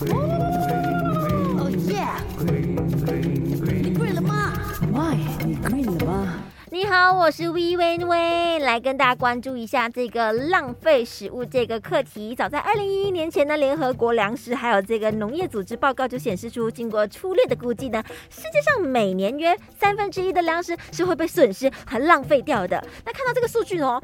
Oh yeah！你 green 了吗？Why？你 green 了吗？你好，我是 V 微微，来跟大家关注一下这个浪费食物这个课题。早在二零一一年前呢，联合国粮食还有这个农业组织报告就显示出，经过粗略的估计呢，世界上每年约三分之一的粮食是会被损失和浪费掉的。那看到这个数据哦，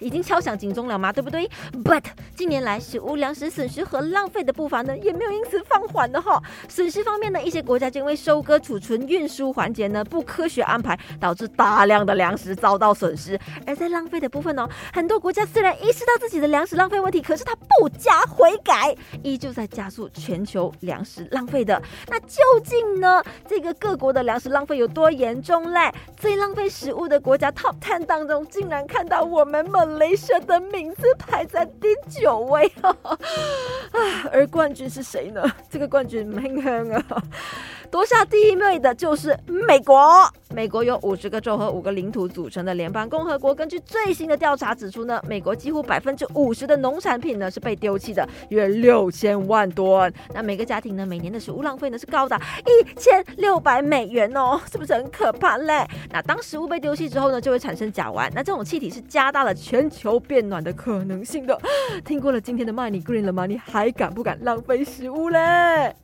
已经敲响警钟了吗？对不对？But 近年来食物粮食损失和浪费的步伐呢，也没有因此放缓的哈。损失方面呢，一些国家就因为收割、储存、运输环节呢不科学安排，导致大量。的粮食遭到损失，而在浪费的部分哦，很多国家虽然意识到自己的粮食浪费问题，可是它不加悔改，依旧在加速全球粮食浪费的。那究竟呢？这个各国的粮食浪费有多严重嘞？最浪费食物的国家 Top Ten 当中，竟然看到我们某雷神的名字排在第九位 啊！而冠军是谁呢？这个冠军很香啊！夺下第一位的就是美国。美国有五十个州和五个领土组成的联邦共和国。根据最新的调查指出呢，美国几乎百分之五十的农产品呢是被丢弃的，约六千万吨。那每个家庭呢每年的食物浪费呢是高达一千六百美元哦，是不是很可怕嘞？那当食物被丢弃之后呢，就会产生甲烷。那这种气体是加大了全球变暖的可能性的。听过了今天的 Money Green 了吗？你还敢不敢浪费食物嘞？